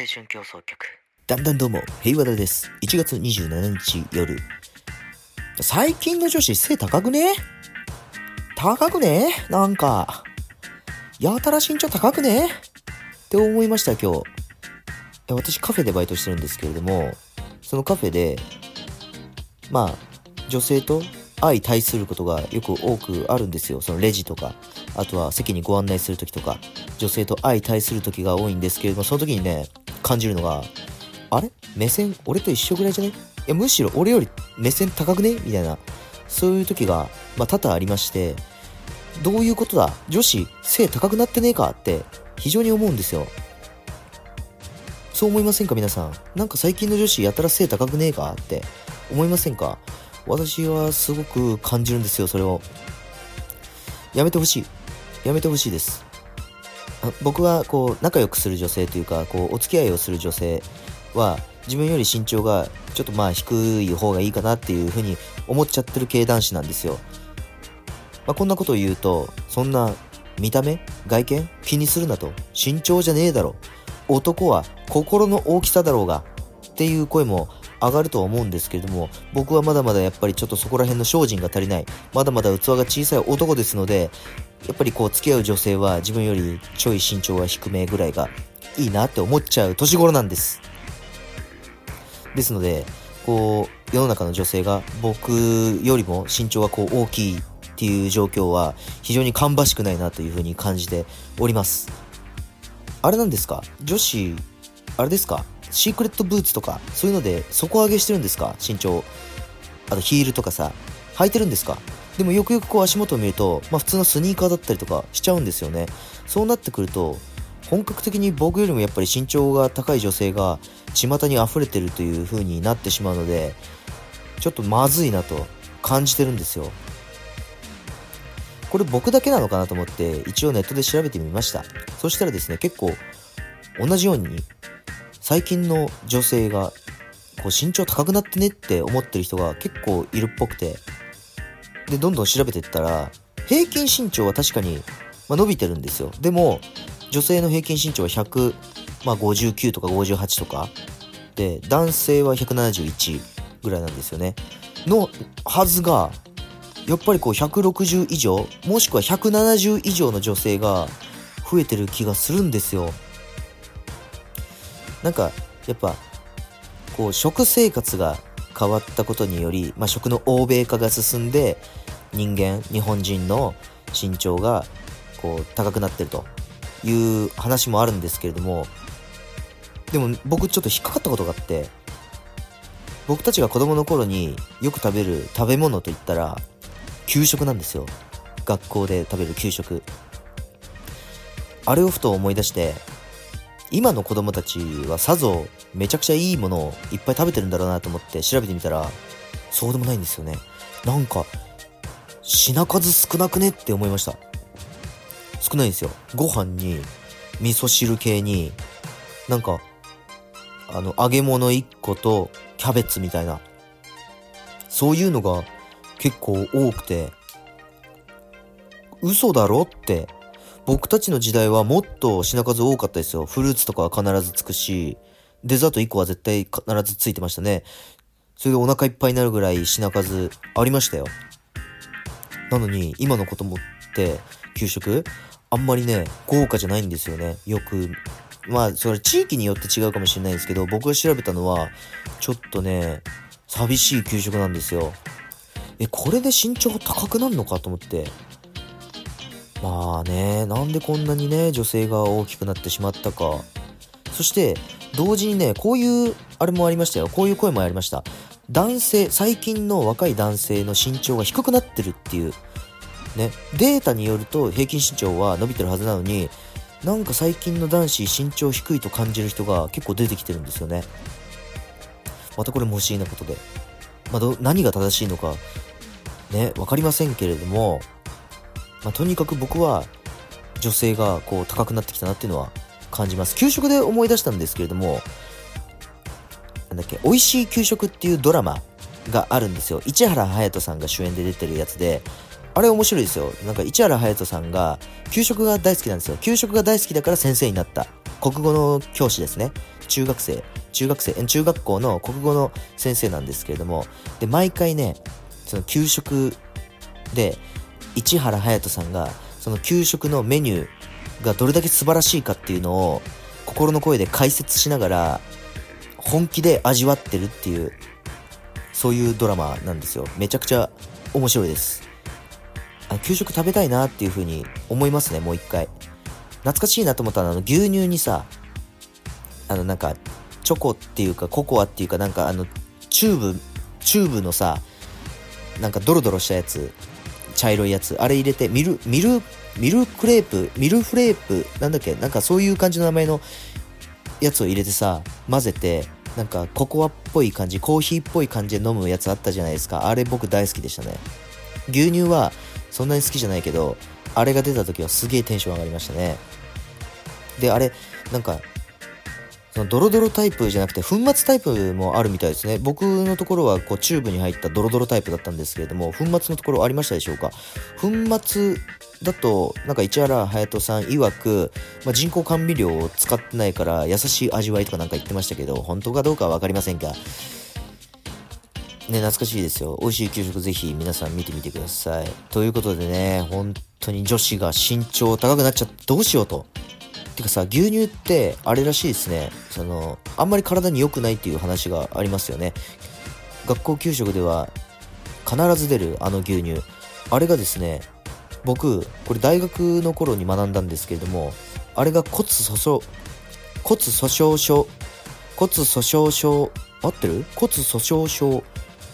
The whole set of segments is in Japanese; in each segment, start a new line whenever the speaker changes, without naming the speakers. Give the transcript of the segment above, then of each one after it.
青春競争曲
だんだんどうも、平和田です。1月27日夜。最近の女子背高くね？高くね？なんか。やたら身長高くね？って思いました今日。私カフェでバイトしてるんですけれども、そのカフェで、まあ、女性と相対することがよく多くあるんですよ。そのレジとか、あとは席にご案内するときとか、女性と相対するときが多いんですけれども、その時にね、感じるのが、あれ？目線？俺と一緒ぐらいじゃねい？やむしろ俺より目線高くね？みたいな。そういう時が、まあ、多々ありましてどういうことだ？女子背高くなってねえか？って非常に思うんですよ。そう思いませんか？皆さん。なんか最近の女子やたら背高くねえか？って思いませんか？私はすごく感じるんですよそれを。やめてほしい。やめてほしいです。僕はこう仲良くする女性というかこうお付き合いをする女性は自分より身長がちょっとまあ低い方がいいかなっていうふうに思っちゃってる系男子なんですよ、まあ、こんなことを言うとそんな見た目外見気にするなと。身長じゃねえだろ。男は心の大きさだろうがっていう声も上がるとは思うんですけれども僕はまだまだやっぱりちょっとそこら辺の精進が足りない。まだまだ器が小さい男ですのでやっぱりこう付き合う女性は自分よりちょい身長が低めぐらいがいいなって思っちゃう年頃なんです。ですので、こう、世の中の女性が僕よりも身長がこう大きいっていう状況は非常に芳しくないなというふうに感じております。あれなんですか？女子、あれですか？シークレットブーツとか、そういうので底上げしてるんですか？身長。あとヒールとかさ、履いてるんですか？でもよくよくこう足元を見ると、まあ普通のスニーカーだったりとかしちゃうんですよね。そうなってくると、本格的に僕よりもやっぱり身長が高い女性が巷に溢れてるという風になってしまうのでちょっとまずいなと感じてるんですよこれ僕だけなのかなと思って一応ネットで調べてみましたそしたらですね結構同じように最近の女性がこう身長高くなってねって思ってる人が結構いるっぽくて。でどんどん調べていったら平均身長は確かに、ま、伸びてるんですよ。でも女性の平均身長は100、まあ、59とか58とか。で男性は171ぐらいなんですよね。のはずがやっぱりこう160以上もしくは170以上の女性が増えてる気がするんですよ。なんかやっぱこう食生活が変わったことにより、まあ、食の欧米化が進んで人間日本人の身長がこう高くなってるという話もあるんですけれどもでも僕ちょっと引っかかったことがあって僕たちが子供の頃によく食べる食べ物といったら給食なんですよ。学校で食べる給食。あれをふと思い出して今の子供たちはさぞめちゃくちゃいいものをいっぱい食べてるんだろうなと思って調べてみたらそうでもないんですよね。なんか品数少なくねって思いました。少ないんですよ。ご飯に味噌汁系になんかあの揚げ物1個とキャベツみたいな。そういうのが結構多くて嘘だろって僕たちの時代はもっと品数多かったですよフルーツとかは必ずつくしデザート1個は絶対必ずついてましたねそれでお腹いっぱいになるぐらい品数ありましたよなのに今の子供って給食あんまりね、豪華じゃないんですよね。よく、まあ、それ地域によって違うかもしれないですけど、僕が調べたのは、ちょっとね、寂しい給食なんですよ。え、これで身長高くなるのかと思って。まあね、なんでこんなにね、女性が大きくなってしまったか。そして、同時にね、こういう、あれもありましたよ。こういう声もありました。男性、最近の若い男性の身長が低くなってるっていうね、データによると平均身長は伸びてるはずなのになんか最近の男子身長低いと感じる人が結構出てきてるんですよねまたこれも不思議なことで、まあ、ど何が正しいのかね分かりませんけれども、まあ、とにかく僕は女性がこう高くなってきたなっていうのは感じます給食で思い出したんですけれどもなんだっけ「美味しい給食」っていうドラマがあるんですよ市原隼人さんが主演で出てるやつであれ面白いですよ。なんか市原隼人さんが給食が大好きなんですよ。給食が大好きだから先生になった。国語の教師ですね。中学生、中学生、中学校の国語の先生なんですけれども、で、毎回ね、その給食で、市原隼人さんが、その給食のメニューがどれだけ素晴らしいかっていうのを、心の声で解説しながら、本気で味わってるっていう、そういうドラマなんですよ。めちゃくちゃ面白いです。あ給食食べたいなっていう風に思いますね、もう一回。懐かしいなと思ったのは、あの、牛乳にさ、あの、なんか、チョコっていうか、ココアっていうか、なんか、あの、チューブ、チューブのさ、なんかドロドロしたやつ、茶色いやつ、あれ入れて、ミル、ミル、ミルクレープ、ミルフレープ、なんだっけ、なんかそういう感じの名前のやつを入れてさ、混ぜて、なんかココアっぽい感じ、コーヒーっぽい感じで飲むやつあったじゃないですか。あれ僕大好きでしたね。牛乳はそんなに好きじゃないけど、あれが出た時はすげえテンション上がりましたね。で、あれ、なんか、そのドロドロタイプじゃなくて粉末タイプもあるみたいですね。僕のところはこうチューブに入ったドロドロタイプだったんですけれども、粉末のところありましたでしょうか？粉末だと、なんか市原隼人さん曰く、まあ、人工甘味料を使ってないから優しい味わいとかなんか言ってましたけど、本当かどうかは分かりませんが、ね、懐かしいですよ。美味しい給食ぜひ皆さん見てみてください。ということでね、本当に女子が身長高くなっちゃってどうしようと。てかさ、牛乳ってあれらしいですね。その、あんまり体に良くないっていう話がありますよね。学校給食では必ず出るあの牛乳。あれがですね、僕、これ大学の頃に学んだんですけれども、あれが骨粗鬆、骨粗鬆症、骨粗鬆症、合ってる？骨粗鬆症、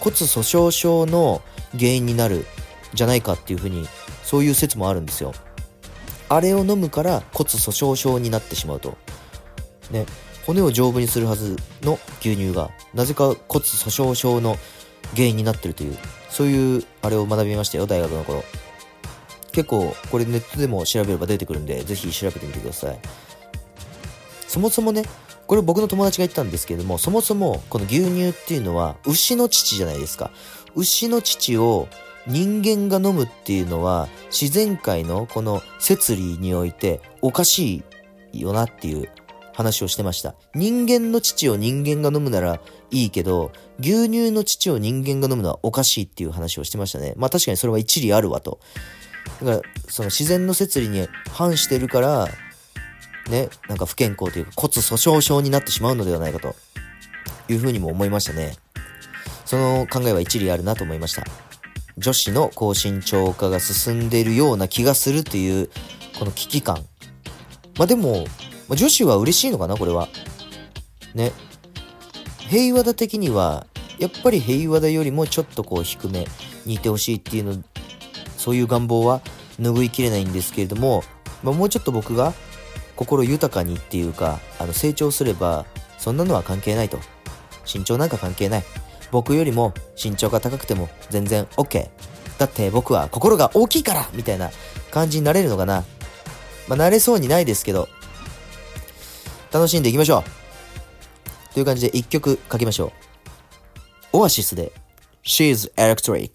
骨粗鬆症の原因になるじゃないかっていうふうに、そういう説もあるんですよ。あれを飲むから骨粗鬆症になってしまうと。ね、骨を丈夫にするはずの牛乳が、なぜか骨粗鬆症の原因になってるという、そういうあれを学びましたよ、大学の頃。結構、これネットでも調べれば出てくるんで、ぜひ調べてみてください。そもそもね、これ僕の友達が言ったんですけれども、そもそもこの牛乳っていうのは牛の乳じゃないですか。牛の乳を人間が飲むっていうのは自然界のこの摂理においておかしいよなっていう話をしてました。人間の乳を人間が飲むならいいけど、牛乳の乳を人間が飲むのはおかしいっていう話をしてましたね。まあ確かにそれは一理あるわと。だから、その自然の摂理に反してるから、ね、なんか不健康というか骨粗鬆症になってしまうのではないかというふうにも思いましたね。その考えは一理あるなと思いました。女子の高身長化が進んでいるような気がするという、この危機感。まあでも、女子は嬉しいのかな、これは。ね。平和だ的には、やっぱり平和だよりもちょっとこう低めにいてほしいっていうの、そういう願望は拭いきれないんですけれども、まあ、もうちょっと僕が心豊かにっていうか、あの成長すれば、そんなのは関係ないと。身長なんか関係ない。僕よりも身長が高くても全然 OK。だって僕は心が大きいからみたいな感じになれるのかな。まあ、なれそうにないですけど、楽しんでいきましょう。という感じで一曲書きましょう。オアシスで She's Electric。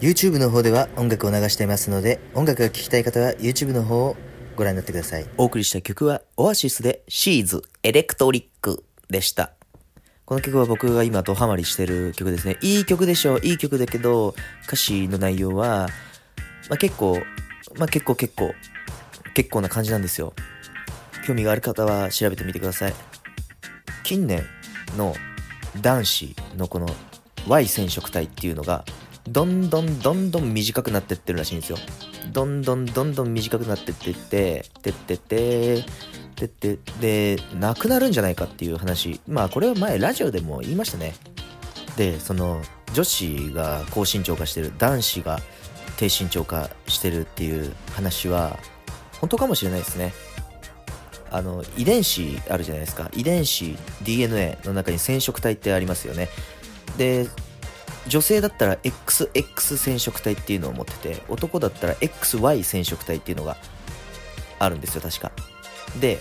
YouTube の方では音楽を流していますので、音楽が聴きたい方は YouTube の方をご覧になってください。お送りした曲はオアシスで She's Electric でした。この曲は僕が今ドハマりしてる曲ですね。いい曲でしょいい曲だけど、歌詞の内容は、まあ、結構、まあ、結構結構、結構な感じなんですよ。興味がある方は調べてみてください。近年の男子のこの Y 染色体っていうのが、どんどんどんどん短くなってってるらしいんですよ。どんどんどんどん短くなってってって、ってっ、てって、で、なくなるんじゃないかっていう話。まあこれは前ラジオでも言いましたね。で、その女子が高身長化してる、男子が低身長化してるっていう話は、本当かもしれないですね。あの、遺伝子あるじゃないですか。遺伝子、DNA の中に染色体ってありますよね。で、女性だったら XX 染色体っていうのを持ってて、男だったら XY 染色体っていうのがあるんですよ、確か。で、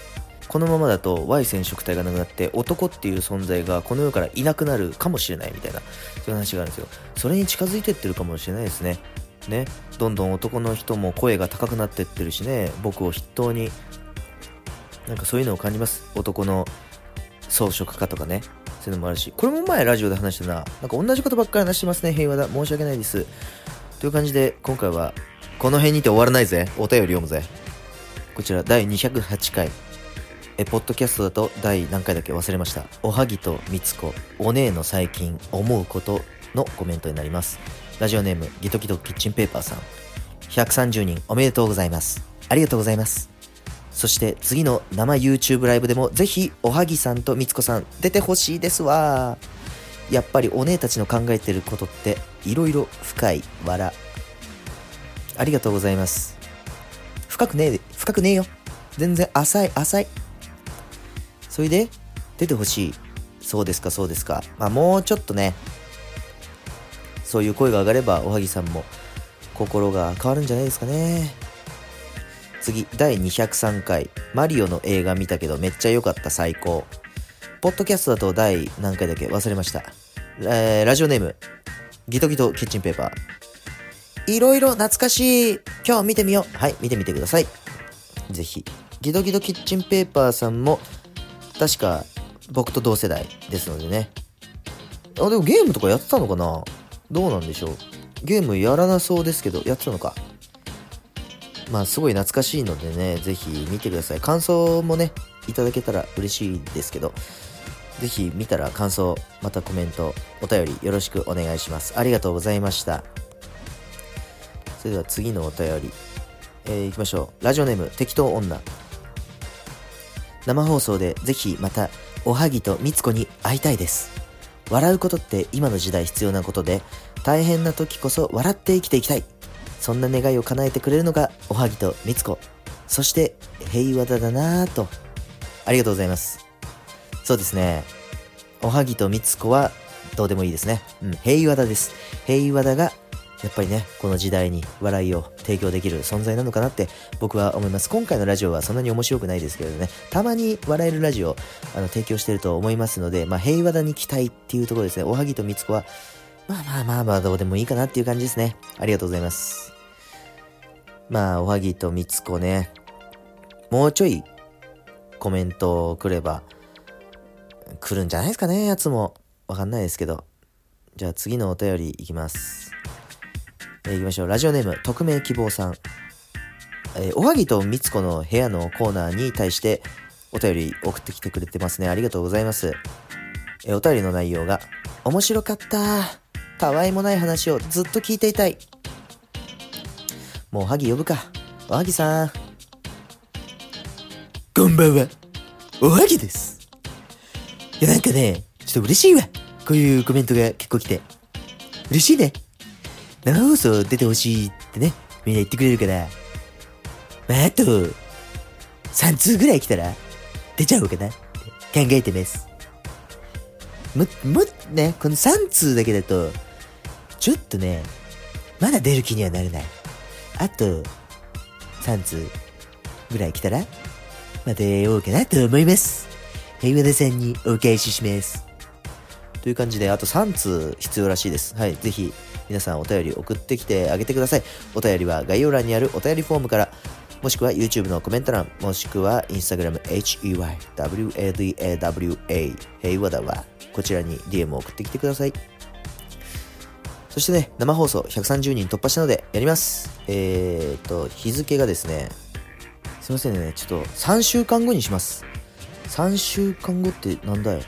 このままだと Y 染色体がなくなって男っていう存在がこの世からいなくなるかもしれないみたいな、そういう話があるんですよ。それに近づいてってるかもしれないですね。ね。どんどん男の人も声が高くなってってるしね、僕を筆頭に、なんかそういうのを感じます。男の装飾家とかね。そういうのもあるし。これも前ラジオで話したな。なんか同じことばっかり話してますね。平和だ。申し訳ないです。という感じで今回はこの辺にて終わらないぜ。お便り読むぜ。こちら第208回。えポッドキャストだと第何回だけ？忘れました。おはぎとみつこ。お姉の最近思うことのコメントになります。ラジオネームギトギトキッチンペーパーさん。130人おめでとうございます。ありがとうございます。そして次の生 YouTube ライブでもぜひおはぎさんとみつこさん出てほしいですわ。やっぱりお姉たちの考えてることっていろいろ深い笑ありがとうございます。深くねえ深くねえよ。全然浅い浅い。それで出てほしい。そうですかそうですか。まあもうちょっとねそういう声が上がればおはぎさんも心が変わるんじゃないですかね。次第203回マリオの映画見たけどめっちゃ良かった最高。ポッドキャストだと第何回だっけ？忘れました。えー、ラジオネーム。ギトギトキッチンペーパー。いろいろ懐かしい。今日見てみよう。はい見てみてください。ぜひ。ギトギトキッチンペーパーさんも確か僕と同世代ですのでね。あでもゲームとかやってたのかな？どうなんでしょう？ゲームやらなそうですけどやってたのか。まあすごい懐かしいのでねぜひ見てください。感想もねいただけたら嬉しいですけどぜひ見たら感想またコメントお便りよろしくお願いします。ありがとうございました。それでは次のお便り。えー、いきましょう。ラジオネーム適当女。生放送でぜひまたおはぎとみつこに会いたいです。笑うことって今の時代必要なことで大変な時こそ笑って生きていきたい。そんな願いを叶えてくれるのがおはぎとみつこ。そして平和だだなぁと。ありがとうございます。そうですね。おはぎとみつこはどうでもいいですね。うん平和だです。平和だがやっぱりね、この時代に笑いを提供できる存在なのかなって僕は思います。今回のラジオはそんなに面白くないですけれどね、たまに笑えるラジオあの提供してると思いますので、まあ平和だに期待っていうところですね。おはぎとみつこは、まあまあまあまあどうでもいいかなっていう感じですね。ありがとうございます。まあ、おはぎとみつこね、もうちょいコメントをくれば来るんじゃないですかね、やつも。わかんないですけど。じゃあ次のお便りいきます。えー、いきましょう。ラジオネーム、匿名希望さん。えー、おはぎとみつこの部屋のコーナーに対してお便り送ってきてくれてますね。ありがとうございます。えー、お便りの内容が、面白かった。たわいもない話をずっと聞いていたい。もうおはぎ呼ぶか。おはぎさん。こんばんは。おはぎです。いや、なんかね、ちょっと嬉しいわ。こういうコメントが結構来て。嬉しいね。生放送出てほしいってね、みんな言ってくれるから、まあ、あと、3通ぐらい来たら、出ちゃおうかなって考えてます。も、も、ね、この3通だけだと、ちょっとね、まだ出る気にはなれない。あと、3通ぐらい来たら、また出ようかなと思います。平和田さんにお返しします。という感じで、あと3通必要らしいです。はい、ぜひ、皆さんお便り送ってきてあげてください。お便りは概要欄にあるお便りフォームから、もしくは YouTube のコメント欄、もしくは Instagram HEYWADAWA 平和だわ。こちらに DM を送ってきてください。そしてね、生放送130人突破したのでやります。えーと、日付がですね、すいませんね、ちょっと3週間後にします。3週間後ってなんだよ。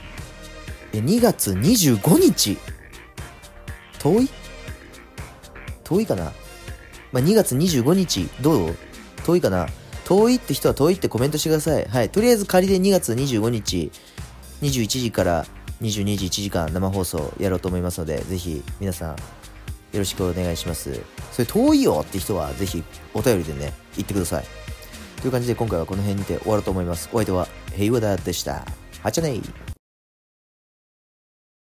え、2月25日？遠い？遠いかな？まあ、2月25日、どう？遠いかな？遠いって人は遠いってコメントしてください。はい。とりあえず仮で2月25日、21時から22時1時間生放送やろうと思いますので、ぜひ皆さんよろしくお願いします。それ遠いよって人はぜひお便りでね、言ってください。という感じで今回はこの辺にて終わろうと思います。お相手は平和田でした。はちゃねー。